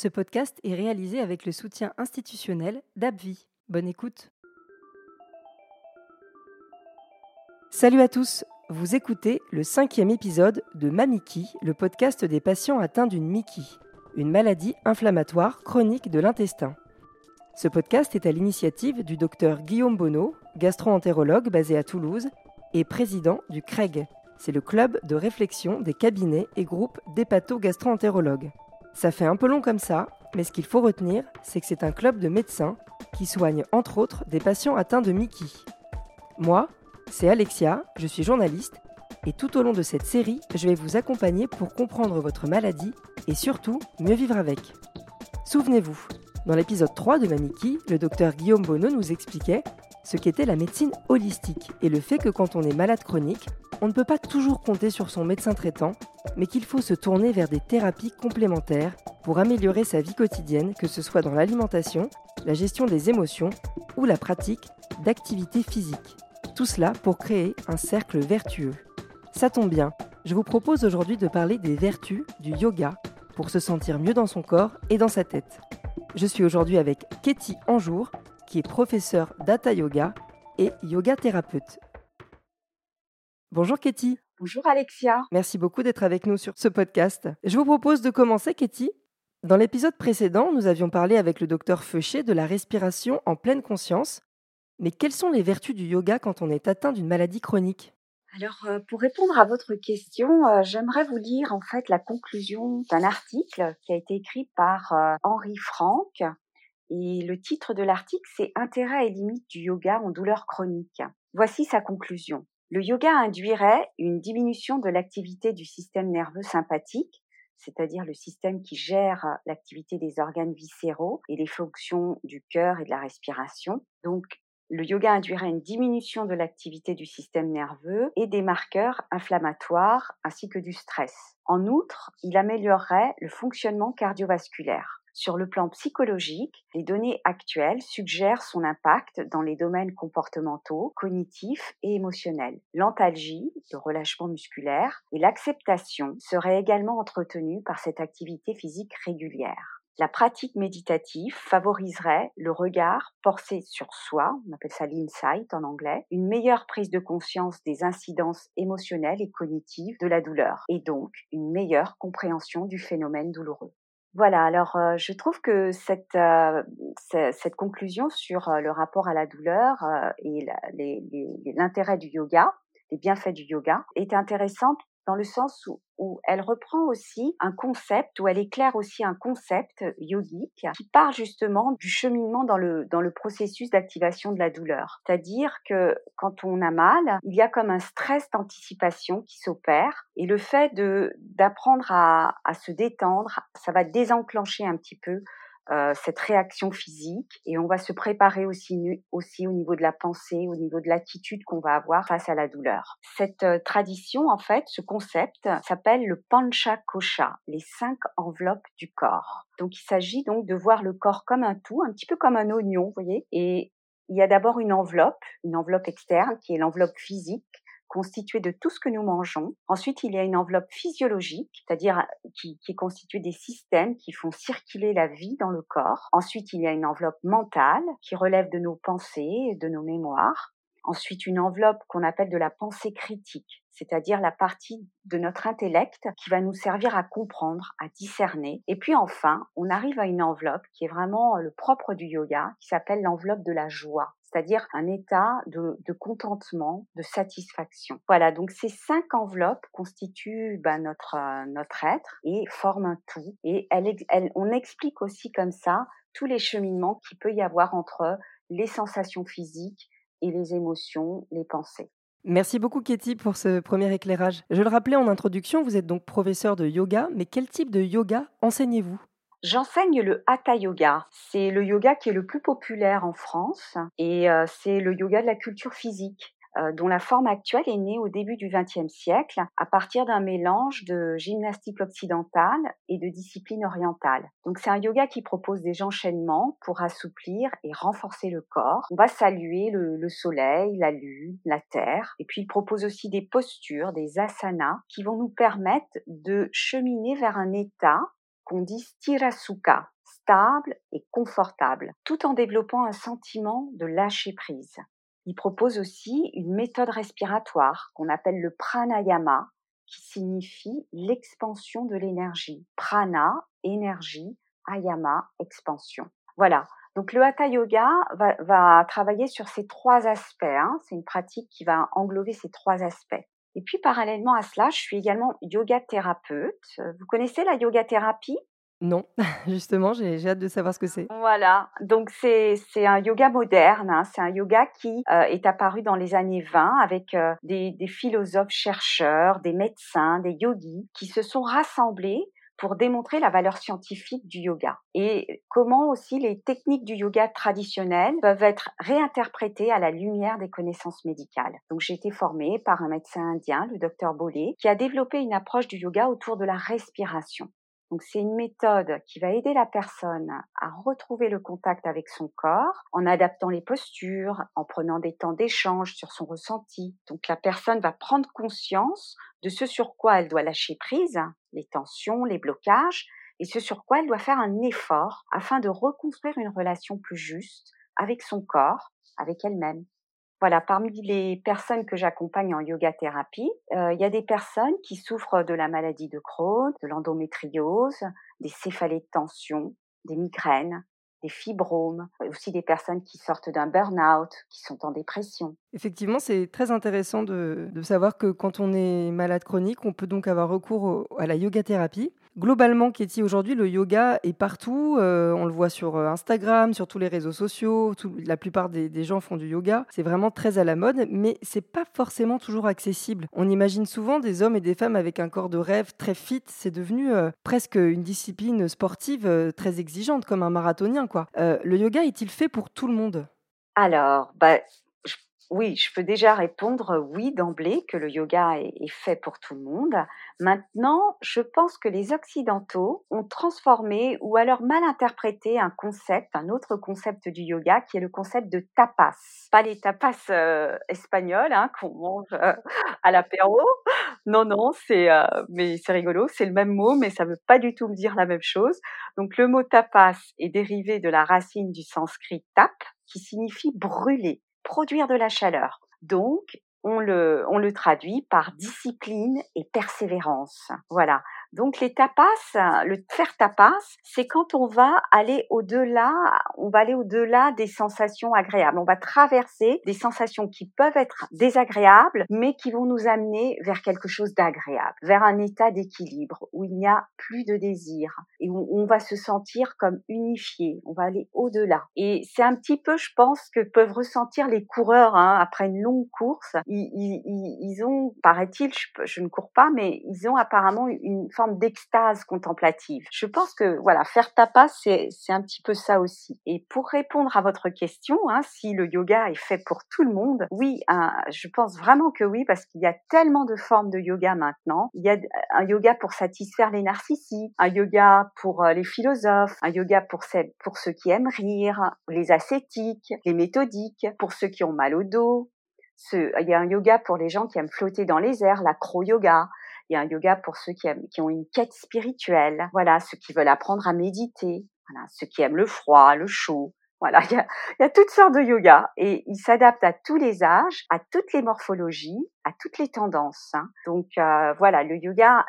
Ce podcast est réalisé avec le soutien institutionnel d'Abvi. Bonne écoute. Salut à tous, vous écoutez le cinquième épisode de Mamiki, le podcast des patients atteints d'une Miki, une maladie inflammatoire chronique de l'intestin. Ce podcast est à l'initiative du docteur Guillaume Bonneau, gastro-entérologue basé à Toulouse et président du CREG. C'est le club de réflexion des cabinets et groupes d'hépato-gastro-entérologues. Ça fait un peu long comme ça, mais ce qu'il faut retenir, c'est que c'est un club de médecins qui soigne entre autres des patients atteints de Mickey. Moi, c'est Alexia, je suis journaliste, et tout au long de cette série, je vais vous accompagner pour comprendre votre maladie et surtout mieux vivre avec. Souvenez-vous, dans l'épisode 3 de Mamiki, le docteur Guillaume Bonneau nous expliquait ce qu'était la médecine holistique et le fait que quand on est malade chronique, on ne peut pas toujours compter sur son médecin traitant, mais qu'il faut se tourner vers des thérapies complémentaires pour améliorer sa vie quotidienne, que ce soit dans l'alimentation, la gestion des émotions ou la pratique d'activités physiques. Tout cela pour créer un cercle vertueux. Ça tombe bien, je vous propose aujourd'hui de parler des vertus du yoga pour se sentir mieux dans son corps et dans sa tête. Je suis aujourd'hui avec Katie Anjour, qui est professeur d'Hatha Yoga et yoga thérapeute. Bonjour Katie. Bonjour Alexia. Merci beaucoup d'être avec nous sur ce podcast. Je vous propose de commencer, Katie. Dans l'épisode précédent, nous avions parlé avec le docteur Feuché de la respiration en pleine conscience. Mais quelles sont les vertus du yoga quand on est atteint d'une maladie chronique? Alors, euh, pour répondre à votre question, euh, j'aimerais vous lire en fait la conclusion d'un article qui a été écrit par euh, Henri Franck. Et le titre de l'article, c'est Intérêt et limites du yoga en douleur chronique. Voici sa conclusion. Le yoga induirait une diminution de l'activité du système nerveux sympathique, c'est-à-dire le système qui gère l'activité des organes viscéraux et les fonctions du cœur et de la respiration. Donc, le yoga induirait une diminution de l'activité du système nerveux et des marqueurs inflammatoires ainsi que du stress. En outre, il améliorerait le fonctionnement cardiovasculaire. Sur le plan psychologique, les données actuelles suggèrent son impact dans les domaines comportementaux, cognitifs et émotionnels. L'antalgie, le relâchement musculaire et l'acceptation seraient également entretenus par cette activité physique régulière. La pratique méditative favoriserait le regard porté sur soi, on appelle ça l'insight en anglais, une meilleure prise de conscience des incidences émotionnelles et cognitives de la douleur, et donc une meilleure compréhension du phénomène douloureux. Voilà, alors je trouve que cette, cette conclusion sur le rapport à la douleur et l'intérêt du yoga, les bienfaits du yoga, est intéressante dans le sens où, elle reprend aussi un concept, où elle éclaire aussi un concept yogique qui part justement du cheminement dans le, dans le processus d'activation de la douleur. C'est-à-dire que quand on a mal, il y a comme un stress d'anticipation qui s'opère et le fait d'apprendre à, à se détendre, ça va désenclencher un petit peu euh, cette réaction physique et on va se préparer aussi, aussi au niveau de la pensée, au niveau de l'attitude qu'on va avoir face à la douleur. Cette euh, tradition, en fait, ce concept s'appelle le pancha kosha, les cinq enveloppes du corps. Donc il s'agit donc de voir le corps comme un tout, un petit peu comme un oignon, vous voyez, et il y a d'abord une enveloppe, une enveloppe externe qui est l'enveloppe physique constituée de tout ce que nous mangeons. Ensuite, il y a une enveloppe physiologique, c'est-à-dire euh, qui, qui, est constituée des systèmes qui font circuler la vie dans le corps. Ensuite, il y a une enveloppe mentale qui relève de nos pensées, de nos mémoires. Ensuite, une enveloppe qu'on appelle de la pensée critique, c'est-à-dire la partie de notre intellect qui va nous servir à comprendre, à discerner. Et puis enfin, on arrive à une enveloppe qui est vraiment le propre du yoga, qui s'appelle l'enveloppe de la joie c'est-à-dire un état de, contentement, de satisfaction. Voilà, donc ces cinq enveloppes constituent bah, notre, euh, notre être et forment un tout. Et elle, on explique aussi comme ça tous les cheminements qu'il peut y avoir entre les sensations physiques et les émotions, les pensées. Merci beaucoup Katie pour ce premier éclairage. Je le rappelais en introduction, vous êtes donc professeur de yoga, mais quel type de yoga enseignez-vous? J'enseigne le Hatha Yoga. C'est le yoga qui est le plus populaire en France et euh, c'est le yoga de la culture physique. Euh, dont la forme actuelle est née au début du XXe siècle à partir d'un mélange de gymnastique occidentale et de discipline orientale. Donc c'est un yoga qui propose des enchaînements pour assouplir et renforcer le corps. On va saluer le, le soleil, la lune, la terre, et puis il propose aussi des postures, des asanas qui vont nous permettre de cheminer vers un état qu'on dit sthirasukha, stable et confortable, tout en développant un sentiment de lâcher prise. Il propose aussi une méthode respiratoire qu'on appelle le pranayama, qui signifie l'expansion de l'énergie. Prana, énergie, ayama, expansion. Voilà. Donc le hatha yoga va, travailler sur ces trois aspects. Hein. C'est une pratique qui va englober ces trois aspects. Et puis parallèlement à cela, je suis également yoga thérapeute. Vous connaissez la yoga thérapie? Non, justement, j'ai hâte de savoir ce que c'est. Voilà, donc c'est un yoga moderne, hein. c'est un yoga qui euh, est apparu dans les années 20 avec euh, des, des philosophes chercheurs, des médecins, des yogis qui se sont rassemblés pour démontrer la valeur scientifique du yoga et comment aussi les techniques du yoga traditionnel peuvent être réinterprétées à la lumière des connaissances médicales. Donc j'ai été formée par un médecin indien, le docteur Bolé, qui a développé une approche du yoga autour de la respiration. Donc c'est une méthode qui va aider la personne à retrouver le contact avec son corps en adaptant les postures, en prenant des temps d'échange sur son ressenti. Donc la personne va prendre conscience de ce sur quoi elle doit lâcher prise, les tensions, les blocages, et ce sur quoi elle doit faire un effort afin de reconstruire une relation plus juste avec son corps, avec elle-même. Voilà, parmi les personnes que j'accompagne en yoga thérapie, euh, il y a des personnes qui souffrent de la maladie de Crohn, de l'endométriose, des céphalées de tension, des migraines, des fibromes, aussi des personnes qui sortent d'un burn-out, qui sont en dépression. Effectivement, c'est très intéressant de, savoir que quand on est malade chronique, on peut donc avoir recours à la yoga thérapie. Globalement, Katie, aujourd'hui, le yoga est partout. Euh, on le voit sur euh, Instagram, sur tous les réseaux sociaux. la plupart des, gens font du yoga. C'est vraiment très à la mode, mais c'est pas forcément toujours accessible. On imagine souvent des hommes et des femmes avec un corps de rêve très fit. C'est devenu euh, presque une discipline sportive très exigeante, comme un marathonien. Quoi. le yoga est-il fait pour tout le monde? Alors, bah, oui, je peux déjà répondre oui d'emblée que le yoga est, fait pour tout le monde. Maintenant, je pense que les Occidentaux ont transformé ou alors mal interprété un concept, un autre concept du yoga qui est le concept de tapas. Pas les tapas euh, espagnols hein, qu'on mange à l'apéro. Non, non, c'est euh, mais c'est rigolo, c'est le même mot, mais ça veut pas du tout me dire la même chose. Donc le mot tapas est dérivé de la racine du sanskrit tap, qui signifie brûler produire de la chaleur. Donc, on le, traduit par discipline et persévérance. Voilà. Donc les tapas, le faire tapas, c'est quand on va aller au-delà, on va aller au-delà des sensations agréables. On va traverser des sensations qui peuvent être désagréables, mais qui vont nous amener vers quelque chose d'agréable, vers un état d'équilibre où il n'y a plus de désir et où on va se sentir comme unifié. On va aller au-delà. Et c'est un petit peu, je pense, que peuvent ressentir les coureurs hein, après une longue course. Ils, ont, paraît-il, je ne cours pas, mais ils ont apparemment une forme d'extase contemplative. Je pense que voilà, faire tapas, c'est un petit peu ça aussi. Et pour répondre à votre question, hein, si le yoga est fait pour tout le monde, oui, je pense vraiment que oui, parce qu'il y a tellement de formes de yoga maintenant. Il y a un yoga pour satisfaire les narcissiques, un yoga pour euh, les philosophes, un yoga pour, celles, pour ceux qui aiment rire, les ascétiques, les méthodiques, pour ceux qui ont mal au dos, il y a un yoga pour les gens qui aiment flotter dans les airs, l'acro-yoga. Il y a un yoga pour ceux qui, aiment, qui ont une quête spirituelle. Voilà, ceux qui veulent apprendre à méditer. Voilà, ceux qui aiment le froid, le chaud. Voilà, il y a, il y a toutes sortes de yoga et il s'adapte à tous les âges, à toutes les morphologies, à toutes les tendances. Hein. Donc euh, voilà, le yoga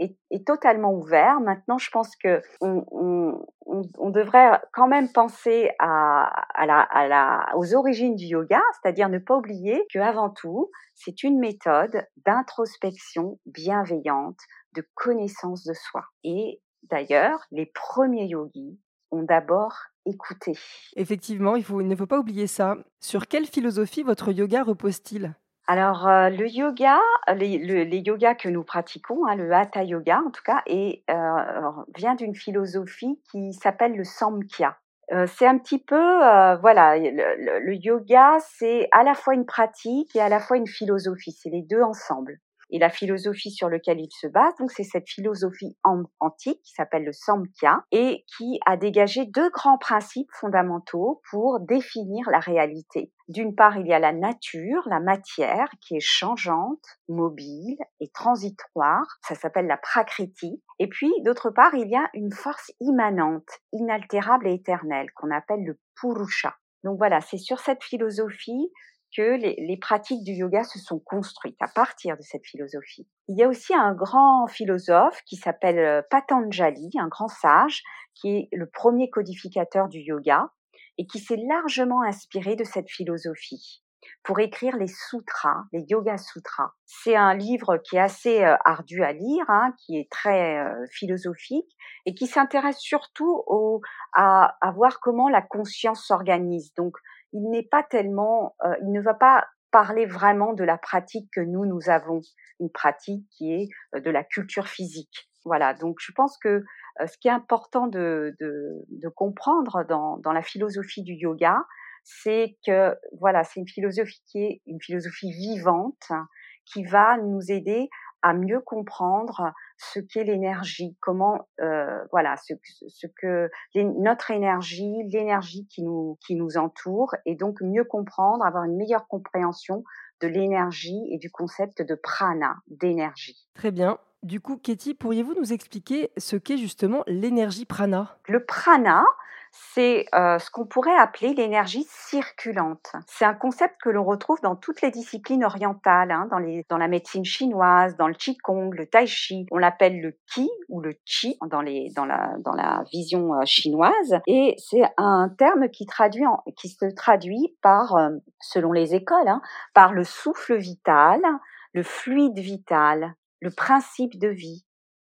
est, totalement ouvert. Maintenant, je pense que on, devrait quand même penser à, la, à la, aux origines du yoga, c'est-à-dire ne pas oublier que avant tout, c'est une méthode d'introspection bienveillante, de connaissance de soi. Et d'ailleurs, les premiers yogis ont d'abord écouté. Effectivement, il ne faut pas oublier ça. Sur quelle philosophie votre yoga repose-t-il? Alors, euh, le yoga, les, yogas que nous pratiquons, hein, le hatha yoga en tout cas, et, euh, vient d'une philosophie qui s'appelle le samkhya. Euh, c'est un petit peu, voilà, le, yoga, c'est à la fois une pratique et à la fois une philosophie. C'est les deux ensemble. Et la philosophie sur laquelle il se base, donc c'est cette philosophie antique qui s'appelle le Samkhya et qui a dégagé deux grands principes fondamentaux pour définir la réalité. D'une part, il y a la nature, la matière qui est changeante, mobile et transitoire. Ça s'appelle la prakriti. Et puis, d'autre part, il y a une force immanente, inaltérable et éternelle qu'on appelle le purusha. Donc voilà, c'est sur cette philosophie que les, pratiques du yoga se sont construites à partir de cette philosophie. Il y a aussi un grand philosophe qui s'appelle euh, Patanjali, un grand sage, qui est le premier codificateur du yoga et qui s'est largement inspiré de cette philosophie pour écrire les sutras, les yoga sutras. C'est un livre qui est assez euh, ardu à lire, hein, qui est très euh, philosophique et qui s'intéresse surtout au, à, à voir comment la conscience s'organise. Donc il n'est pas tellement, euh, il ne va pas parler vraiment de la pratique que nous, nous avons, une pratique qui est euh, de la culture physique. Voilà, donc je pense que euh, ce qui est important de, de, de comprendre dans, dans, la philosophie du yoga, c'est que voilà, c'est une philosophie qui est une philosophie vivante, qui va nous aider à mieux comprendre ce qu'est l'énergie, comment euh, voilà ce, ce que notre énergie, l'énergie qui nous qui nous entoure, et donc mieux comprendre, avoir une meilleure compréhension de l'énergie et du concept de prana, d'énergie. Très bien. Du coup, Katie, pourriez-vous nous expliquer ce qu'est justement l'énergie prana? Le prana, c'est euh, ce qu'on pourrait appeler l'énergie circulante. C'est un concept que l'on retrouve dans toutes les disciplines orientales, hein, dans, les, dans la médecine chinoise, dans le qigong, le tai chi. On l'appelle le qi ou le chi dans, les, dans, la, dans la vision euh, chinoise. Et c'est un terme qui, traduit en, qui se traduit par, euh, selon les écoles, hein, par le souffle vital, le fluide vital, le principe de vie,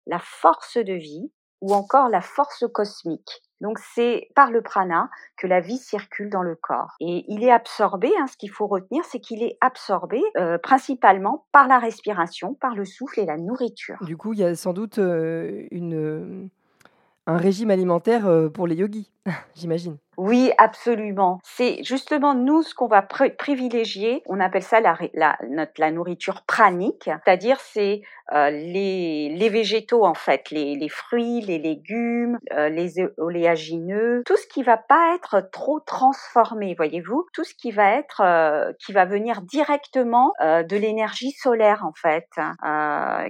la force de vie ou encore la force cosmique. Donc c'est par le prana que la vie circule dans le corps. Et il est absorbé, hein, ce qu'il faut retenir, c'est qu'il est absorbé euh, principalement par la respiration, par le souffle et la nourriture. Du coup, il y a sans doute euh, une, un régime alimentaire euh, pour les yogis, j'imagine. Oui, absolument. C'est justement nous ce qu'on va privilégier. On appelle ça la, nourriture pranique, c'est-à-dire c'est euh, les, végétaux en fait, les, les fruits, les légumes, euh, les oléagineux, tout ce qui va pas être trop transformé, voyez-vous, tout ce qui va être euh, qui va venir directement de l'énergie solaire en fait,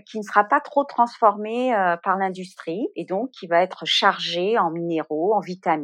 qui ne sera pas trop transformé par l'industrie et donc qui va être chargé en minéraux, en vitamines,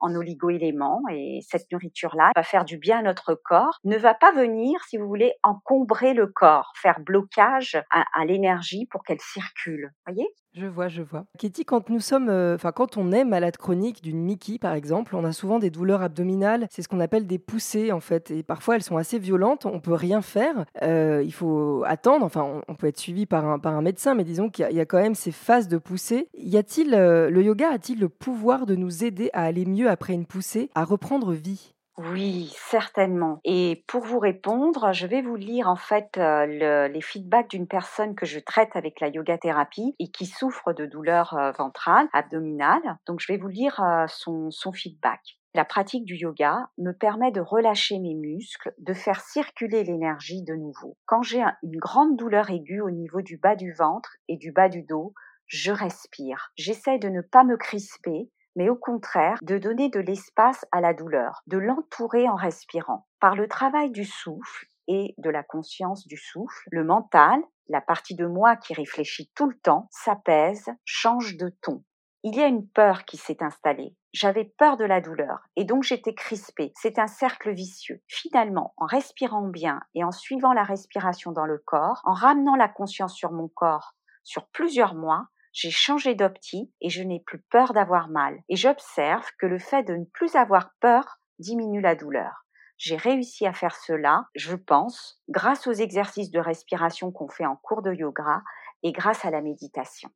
en oligo-éléments et cette nourriture-là va faire du bien à notre corps, ne va pas venir, si vous voulez, encombrer le corps, faire blocage à, l'énergie pour qu'elle circule. Voyez? Je vois, je vois. Katie, quand nous sommes, euh, enfin quand on est malade chronique d'une Mickey par exemple, on a souvent des douleurs abdominales. C'est ce qu'on appelle des poussées en fait, et parfois elles sont assez violentes. On peut rien faire. Euh, il faut attendre. Enfin, on, peut être suivi par un, par un médecin, mais disons qu'il y, a quand même ces phases de poussée. Y a-t-il euh, le yoga a-t-il le pouvoir de nous aider à aller mieux après une poussée, à reprendre vie? Oui, certainement. Et pour vous répondre, je vais vous lire en fait euh, les feedbacks d'une personne que je traite avec la yoga thérapie et qui souffre de douleurs euh, ventrales, abdominales. Donc je vais vous lire euh, son, son feedback. La pratique du yoga me permet de relâcher mes muscles, de faire circuler l'énergie de nouveau. Quand j'ai une grande douleur aiguë au niveau du bas du ventre et du bas du dos, je respire. J'essaie de ne pas me crisper, mais au contraire de donner de l'espace à la douleur, de l'entourer en respirant. Par le travail du souffle et de la conscience du souffle, le mental, la partie de moi qui réfléchit tout le temps, s'apaise, change de ton. Il y a une peur qui s'est installée. J'avais peur de la douleur et donc j'étais crispée. C'est un cercle vicieux. Finalement, en respirant bien et en suivant la respiration dans le corps, en ramenant la conscience sur mon corps sur plusieurs mois, j'ai changé d'optique et je n'ai plus peur d'avoir mal. Et j'observe que le fait de ne plus avoir peur diminue la douleur. J'ai réussi à faire cela, je pense, grâce aux exercices de respiration qu'on fait en cours de yoga et grâce à la méditation.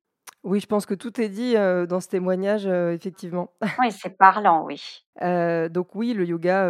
Oui, je pense que tout est dit, dans ce témoignage, effectivement. Oui, c'est parlant, oui. Donc oui, le yoga,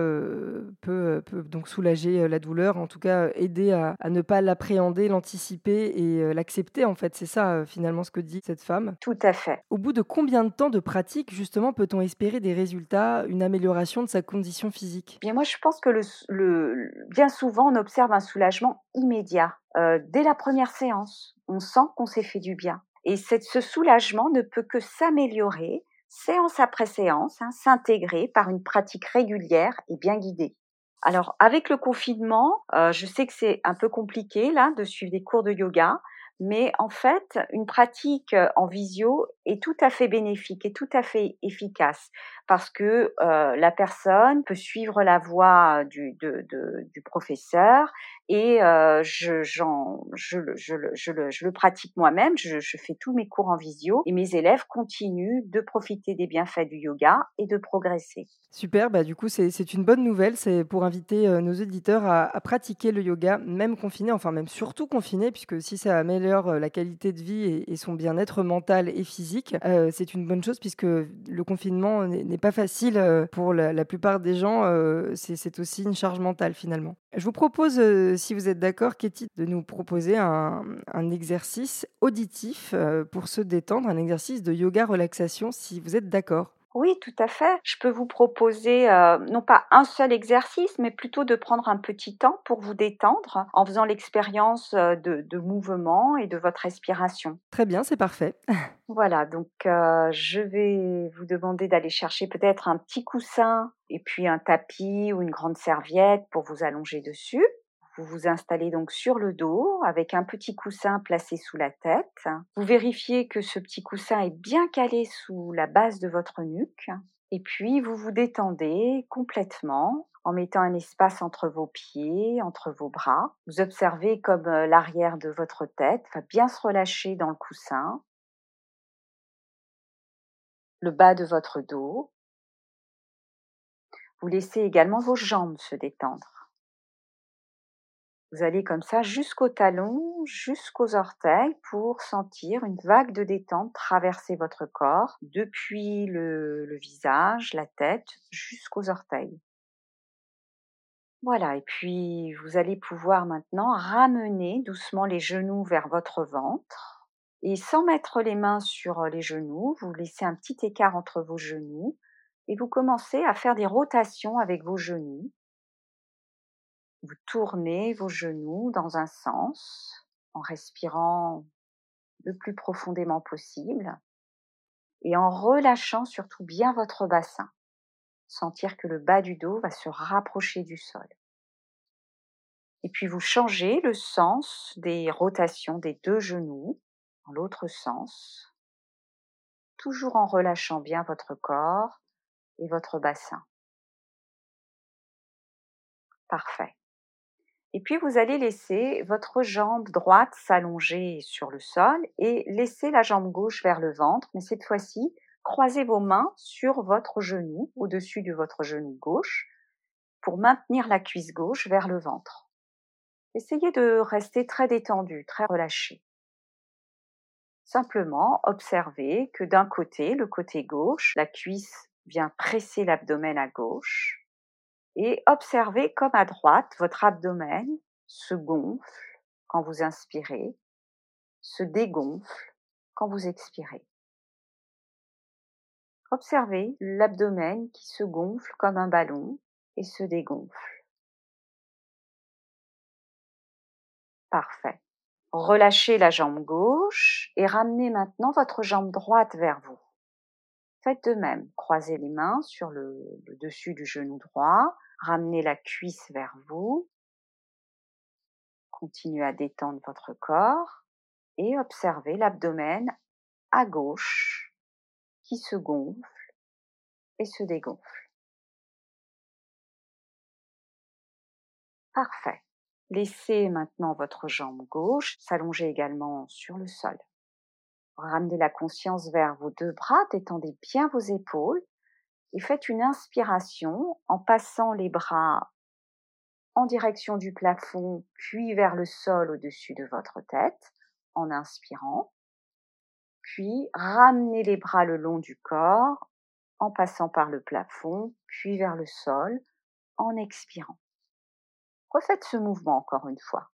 peut, donc soulager, la douleur, en tout cas, aider à à ne pas l'appréhender, l'anticiper et l'accepter, en fait. C'est ça, finalement, ce que dit cette femme. Tout à fait. Au bout de combien de temps de pratique, justement, peut-on espérer des résultats, une amélioration de sa condition physique? Bien moi, je pense que le s le bien souvent, on observe un soulagement immédiat, dès la première séance. On sent qu'on s'est fait du bien et ce soulagement ne peut que s'améliorer séance après séance, hein, s'intégrer par une pratique régulière et bien guidée. Alors avec le confinement, heu, je sais que c'est un peu compliqué là de suivre des cours de yoga, mais en fait, une pratique, heu, en visio est tout à fait bénéfique et tout à fait efficace parce que, heu, la personne peut suivre la voie du professeur et heu, je le pratique moi-même. Je fais tous mes cours en visio et mes élèves continuent de profiter des bienfaits du yoga et de progresser. Super, bah, du coup, c'est une bonne nouvelle. C'est pour inviter, heu, nos auditeurs à pratiquer le yoga, même confinés, enfin même surtout confinés, puisque si ça améliore, la qualité de vie et son bien-être mental et physique, heu, c'est une bonne chose puisque le confinement n'est pas facile, heu, pour la plupart des gens, heu, c'est aussi une charge mentale finalement. Je vous propose, si vous êtes d'accord, Katie, de nous proposer un exercice auditif, pour se détendre, un exercice de yoga relaxation, si vous êtes d'accord? Oui, tout à fait. Je peux vous proposer, heu, non pas un seul exercice, mais plutôt de prendre un petit temps pour vous détendre en faisant l'expérience, heu, de de mouvements et de votre respiration. Très bien, c'est parfait. Voilà, donc heu, je vais vous demander d'aller chercher peut-être un petit coussin et puis un tapis ou une grande serviette pour vous allonger dessus. Vous vous installez donc sur le dos avec un petit coussin placé sous la tête. Vous vérifiez que ce petit coussin est bien calé sous la base de votre nuque et puis vous vous détendez complètement en mettant un espace entre vos pieds, entre vos bras. Vous observez comme euh, l'arrière de votre tête va bien se relâcher dans le coussin, le bas de votre dos. Vous laissez également vos jambes se détendre. Vous allez comme ça jusqu'aux talons, jusqu'aux orteils pour sentir une vague de détente traverser votre corps depuis le, le visage, la tête, jusqu'aux orteils. Voilà, et puis vous allez pouvoir maintenant ramener doucement les genoux vers votre ventre. Et sans mettre les mains sur les genoux, vous laissez un petit écart entre vos genoux et vous commencez à faire des rotations avec vos genoux vous tournez vos genoux dans un sens en respirant le plus profondément possible et en relâchant surtout bien votre bassin. Sentir que le bas du dos va se rapprocher du sol. Et puis vous changez le sens des rotations des deux genoux dans l'autre sens, toujours en relâchant bien votre corps et votre bassin. Parfait. Et puis vous allez laisser votre jambe droite s'allonger sur le sol et laisser la jambe gauche vers le ventre, mais cette fois-ci, croisez vos mains sur votre genou, au-dessus de votre genou gauche, pour maintenir la cuisse gauche vers le ventre. Essayez de rester très détendu, très relâché. Simplement observez que d'un côté, le côté gauche, la cuisse vient presser l'abdomen à gauche, et observez comme à droite, votre abdomen se gonfle quand vous inspirez, se dégonfle quand vous expirez. Observez l'abdomen qui se gonfle comme un ballon et se dégonfle. Parfait. Relâchez la jambe gauche et ramenez maintenant votre jambe droite vers vous. Faites de même. Croisez les mains sur le, le dessus du genou droit Ramenez la cuisse vers vous. Continuez à détendre votre corps et observez l'abdomen à gauche qui se gonfle et se dégonfle. Parfait. Laissez maintenant votre jambe gauche s'allonger également sur le sol. Ramenez la conscience vers vos deux bras, détendez bien vos épaules et faites une inspiration en passant les bras en direction du plafond, puis vers le sol au-dessus de votre tête, en inspirant. Puis ramenez les bras le long du corps en passant par le plafond, puis vers le sol, en expirant. Refaites ce mouvement encore une fois.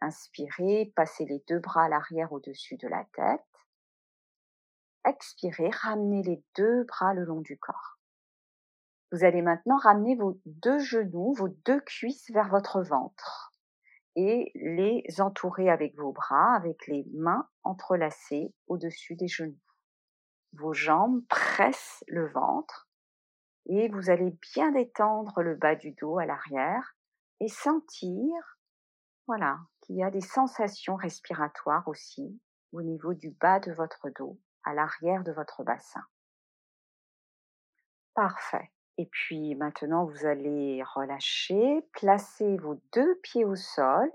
Inspirez, passez les deux bras à l'arrière au-dessus de la tête. Expirez, ramenez les deux bras le long du corps. Vous allez maintenant ramener vos deux genoux, vos deux cuisses vers votre ventre et les entourer avec vos bras, avec les mains entrelacées au-dessus des genoux. Vos jambes pressent le ventre et vous allez bien détendre le bas du dos à l'arrière et sentir, voilà, qu'il y a des sensations respiratoires aussi au niveau du bas de votre dos, à l'arrière de votre bassin. Parfait. Et puis maintenant, vous allez relâcher, placer vos deux pieds au sol,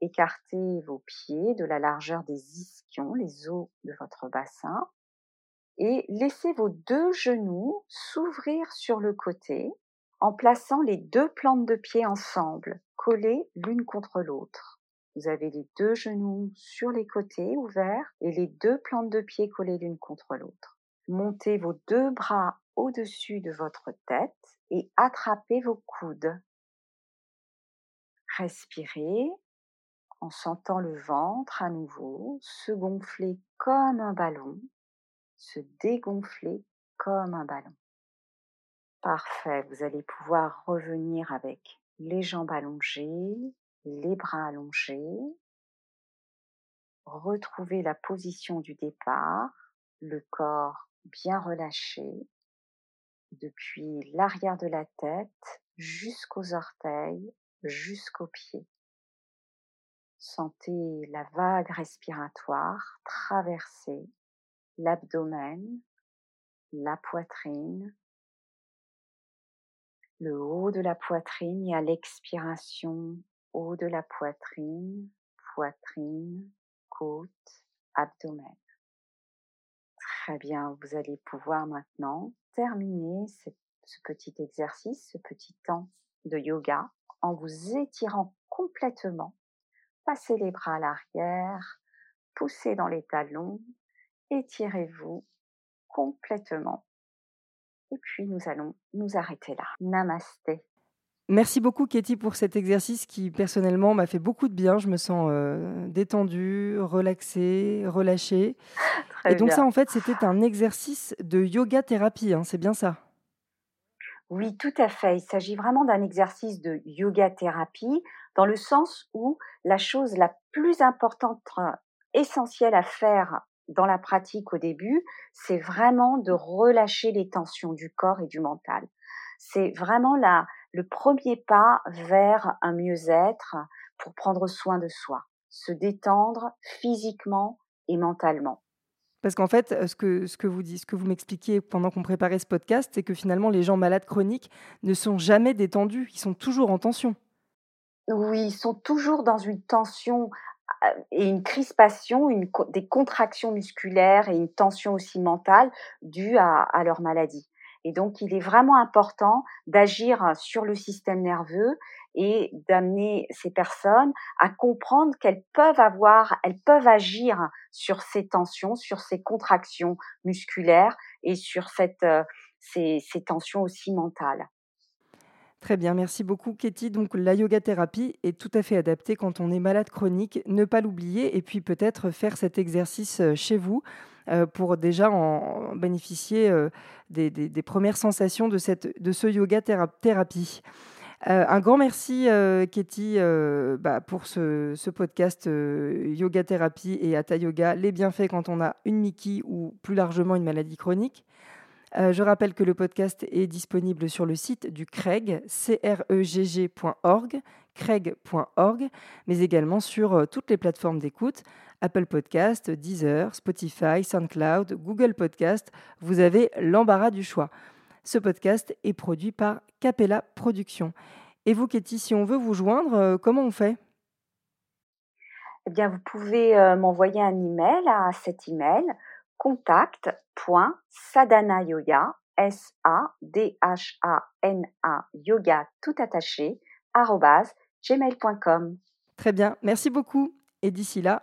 écarter vos pieds de la largeur des ischions, les os de votre bassin, et laissez vos deux genoux s'ouvrir sur le côté en plaçant les deux plantes de pied ensemble, collées l'une contre l'autre. Vous avez les deux genoux sur les côtés ouverts et les deux plantes de pied collées l'une contre l'autre. Montez vos deux bras au-dessus de votre tête et attrapez vos coudes. Respirez en sentant le ventre à nouveau se gonfler comme un ballon, se dégonfler comme un ballon. Parfait, vous allez pouvoir revenir avec les jambes allongées, les bras allongés, retrouver la position du départ, le corps bien relâché, depuis l'arrière de la tête jusqu'aux orteils, jusqu'aux pieds. Sentez la vague respiratoire traverser l'abdomen, la poitrine, le haut de la poitrine et à l'expiration, haut de la poitrine, poitrine, côte, abdomen. Très bien, vous allez pouvoir maintenant terminer ce, petit exercice, ce petit temps de yoga en vous étirant complètement. Passez les bras à l'arrière, poussez dans les talons, étirez-vous complètement. Et puis nous allons nous arrêter là. Namasté. Merci beaucoup Katie pour cet exercice qui personnellement m'a fait beaucoup de bien. Je me sens euh, détendue, relaxée, relâchée. et donc ça en fait c'était un exercice de yoga thérapie, hein, c'est bien ça? Oui, tout à fait. Il s'agit vraiment d'un exercice de yoga thérapie dans le sens où la chose la plus importante, essentielle à faire dans la pratique au début, c'est vraiment de relâcher les tensions du corps et du mental. C'est vraiment la, le premier pas vers un mieux-être pour prendre soin de soi, se détendre physiquement et mentalement. Parce qu'en fait, ce que, ce que vous dites, ce que vous m'expliquiez pendant qu'on préparait ce podcast, c'est que finalement, les gens malades chroniques ne sont jamais détendus, ils sont toujours en tension. Oui, ils sont toujours dans une tension et une crispation, une, des contractions musculaires et une tension aussi mentale due à, à leur maladie. Et donc, il est vraiment important d'agir sur le système nerveux et d'amener ces personnes à comprendre qu'elles peuvent avoir, elles peuvent agir sur ces tensions, sur ces contractions musculaires et sur cette, euh, ces, ces tensions aussi mentales. Très bien, merci beaucoup Katie. Donc la yoga thérapie est tout à fait adaptée quand on est malade chronique, ne pas l'oublier et puis peut-être faire cet exercice euh, chez vous euh, pour déjà en bénéficier euh, des, premières sensations de, cette, de ce yoga thérapie. un grand merci, Katie, bah, pour ce, podcast Yoga Thérapie et Hatha Yoga, les bienfaits quand on a une Mickey ou plus largement une maladie chronique. je rappelle que le podcast est disponible sur le site du CREG, cregg.org, craig.org, mais également sur toutes les plateformes d'écoute. Apple Podcast, Deezer, Spotify, SoundCloud, Google Podcast. Vous avez l'embarras du choix. Ce podcast est produit par Capella Productions. Et vous, Katie, si on veut vous joindre, euh, comment on fait? Eh bien, vous pouvez euh, m'envoyer un email à cet email contact.sadhanayoga, S-A-D-H-A-N-A, yoga tout attaché, gmail.com. Très bien, merci beaucoup. Et d'ici là,